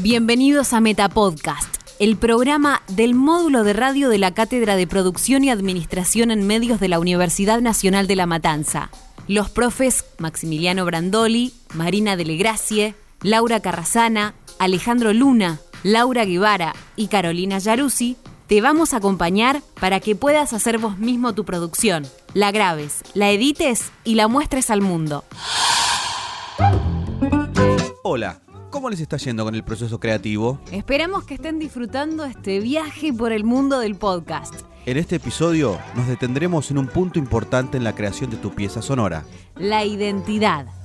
Bienvenidos a Metapodcast, el programa del módulo de radio de la Cátedra de Producción y Administración en Medios de la Universidad Nacional de La Matanza. Los profes Maximiliano Brandoli, Marina Delegracie, Laura Carrasana, Alejandro Luna, Laura Guevara y Carolina Yaruzzi te vamos a acompañar para que puedas hacer vos mismo tu producción, la grabes, la edites y la muestres al mundo. Hola, ¿cómo les está yendo con el proceso creativo? Esperamos que estén disfrutando este viaje por el mundo del podcast. En este episodio nos detendremos en un punto importante en la creación de tu pieza sonora. La identidad.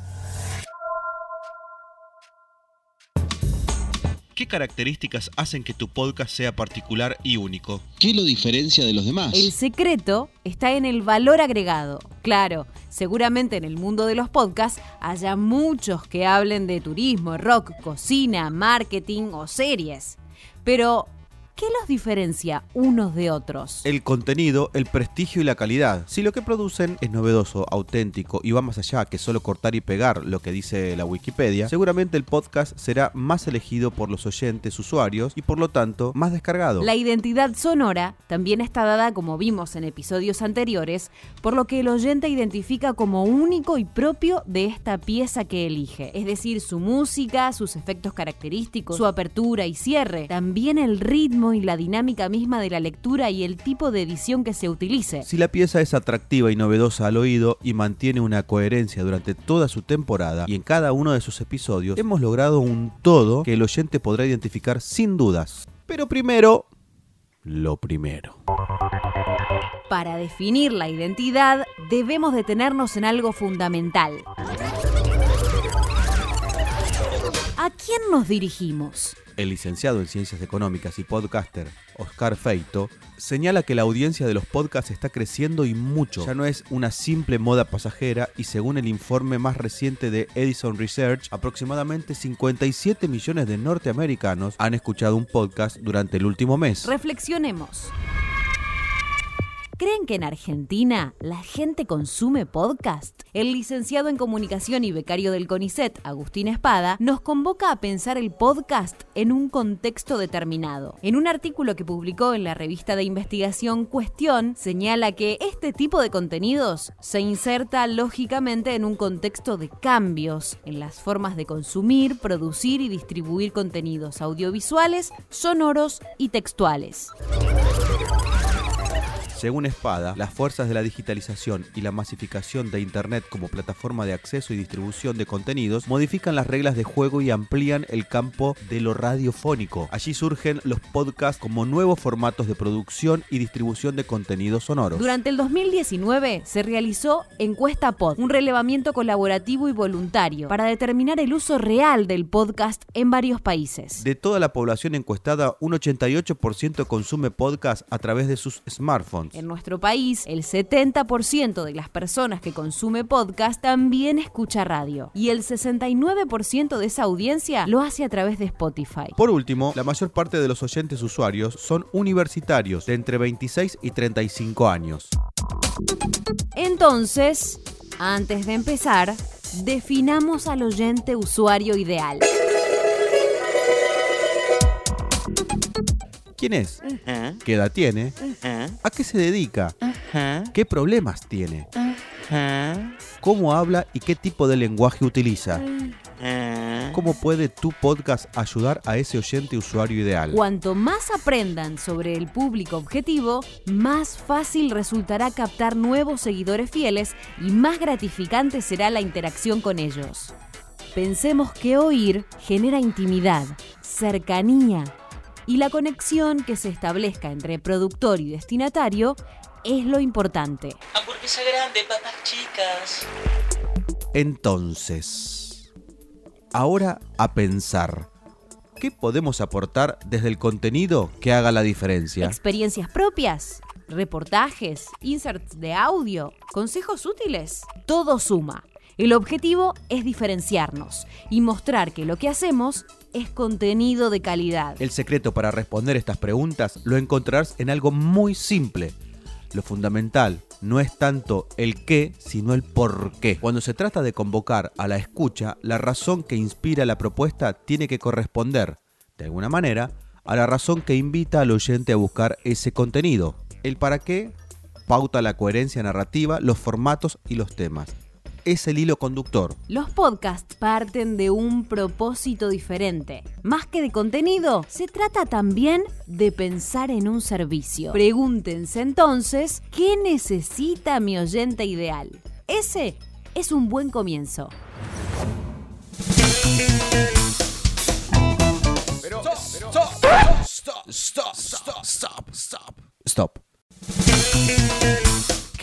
¿Qué características hacen que tu podcast sea particular y único? ¿Qué lo diferencia de los demás? El secreto está en el valor agregado. Claro, seguramente en el mundo de los podcasts haya muchos que hablen de turismo, rock, cocina, marketing o series. Pero ¿Qué los diferencia unos de otros? El contenido, el prestigio y la calidad. Si lo que producen es novedoso, auténtico y va más allá que solo cortar y pegar lo que dice la Wikipedia, seguramente el podcast será más elegido por los oyentes usuarios y por lo tanto más descargado. La identidad sonora también está dada, como vimos en episodios anteriores, por lo que el oyente identifica como único y propio de esta pieza que elige. Es decir, su música, sus efectos característicos, su apertura y cierre, también el ritmo y la dinámica misma de la lectura y el tipo de edición que se utilice. Si la pieza es atractiva y novedosa al oído y mantiene una coherencia durante toda su temporada y en cada uno de sus episodios, hemos logrado un todo que el oyente podrá identificar sin dudas. Pero primero, lo primero. Para definir la identidad, debemos detenernos en algo fundamental. ¿A quién nos dirigimos? El licenciado en Ciencias Económicas y podcaster Oscar Feito señala que la audiencia de los podcasts está creciendo y mucho. Ya no es una simple moda pasajera y según el informe más reciente de Edison Research, aproximadamente 57 millones de norteamericanos han escuchado un podcast durante el último mes. Reflexionemos. ¿Creen que en Argentina la gente consume podcast? El licenciado en comunicación y becario del CONICET, Agustín Espada, nos convoca a pensar el podcast en un contexto determinado. En un artículo que publicó en la revista de investigación Cuestión, señala que este tipo de contenidos se inserta lógicamente en un contexto de cambios en las formas de consumir, producir y distribuir contenidos audiovisuales, sonoros y textuales. Según Espada, las fuerzas de la digitalización y la masificación de Internet como plataforma de acceso y distribución de contenidos modifican las reglas de juego y amplían el campo de lo radiofónico. Allí surgen los podcasts como nuevos formatos de producción y distribución de contenidos sonoros. Durante el 2019 se realizó Encuesta Pod, un relevamiento colaborativo y voluntario para determinar el uso real del podcast en varios países. De toda la población encuestada, un 88% consume podcast a través de sus smartphones. En nuestro país, el 70% de las personas que consume podcast también escucha radio. Y el 69% de esa audiencia lo hace a través de Spotify. Por último, la mayor parte de los oyentes usuarios son universitarios de entre 26 y 35 años. Entonces, antes de empezar, definamos al oyente usuario ideal. ¿Quién es? ¿Qué edad tiene? ¿A qué se dedica? ¿Qué problemas tiene? ¿Cómo habla y qué tipo de lenguaje utiliza? ¿Cómo puede tu podcast ayudar a ese oyente usuario ideal? Cuanto más aprendan sobre el público objetivo, más fácil resultará captar nuevos seguidores fieles y más gratificante será la interacción con ellos. Pensemos que oír genera intimidad, cercanía, y la conexión que se establezca entre productor y destinatario es lo importante. Hamburguesa grande, papas chicas. Entonces, ahora a pensar. ¿Qué podemos aportar desde el contenido que haga la diferencia? Experiencias propias, reportajes, inserts de audio, consejos útiles. Todo suma. El objetivo es diferenciarnos y mostrar que lo que hacemos es contenido de calidad. El secreto para responder estas preguntas lo encontrarás en algo muy simple. Lo fundamental no es tanto el qué, sino el por qué. Cuando se trata de convocar a la escucha, la razón que inspira la propuesta tiene que corresponder, de alguna manera, a la razón que invita al oyente a buscar ese contenido. El para qué pauta la coherencia narrativa, los formatos y los temas. Es el hilo conductor. Los podcasts parten de un propósito diferente. Más que de contenido, se trata también de pensar en un servicio. Pregúntense entonces, ¿qué necesita mi oyente ideal? Ese es un buen comienzo. Stop.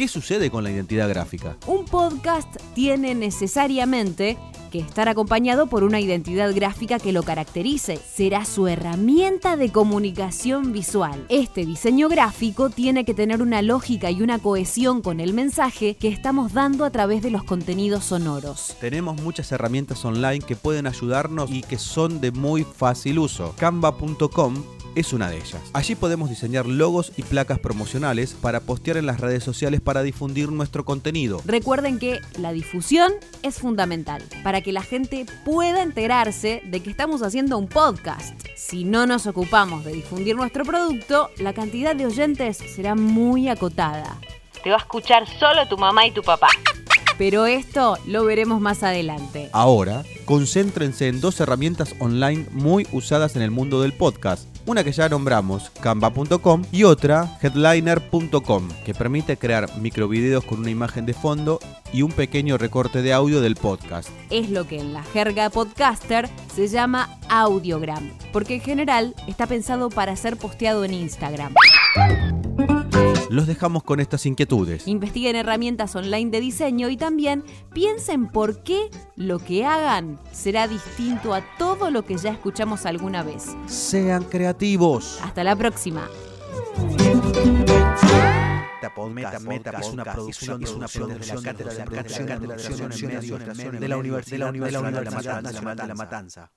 ¿Qué sucede con la identidad gráfica? Un podcast tiene necesariamente que estar acompañado por una identidad gráfica que lo caracterice. Será su herramienta de comunicación visual. Este diseño gráfico tiene que tener una lógica y una cohesión con el mensaje que estamos dando a través de los contenidos sonoros. Tenemos muchas herramientas online que pueden ayudarnos y que son de muy fácil uso. Canva.com es una de ellas. Allí podemos diseñar logos y placas promocionales para postear en las redes sociales para difundir nuestro contenido. Recuerden que la difusión es fundamental para que la gente pueda enterarse de que estamos haciendo un podcast. Si no nos ocupamos de difundir nuestro producto, la cantidad de oyentes será muy acotada. Te va a escuchar solo tu mamá y tu papá. Pero esto lo veremos más adelante. Ahora, concéntrense en dos herramientas online muy usadas en el mundo del podcast. Una que ya nombramos, canva.com, y otra, headliner.com, que permite crear microvideos con una imagen de fondo y un pequeño recorte de audio del podcast. Es lo que en la jerga podcaster se llama audiogram, porque en general está pensado para ser posteado en Instagram. Los dejamos con estas inquietudes. Investiguen herramientas online de diseño y también piensen por qué lo que hagan será distinto a todo lo que ya escuchamos alguna vez. Sean creativos. Hasta la próxima. Meta Meta es una producción, es una producción de la Cátedra de Producción en Medios de la Universidad de La Matanza.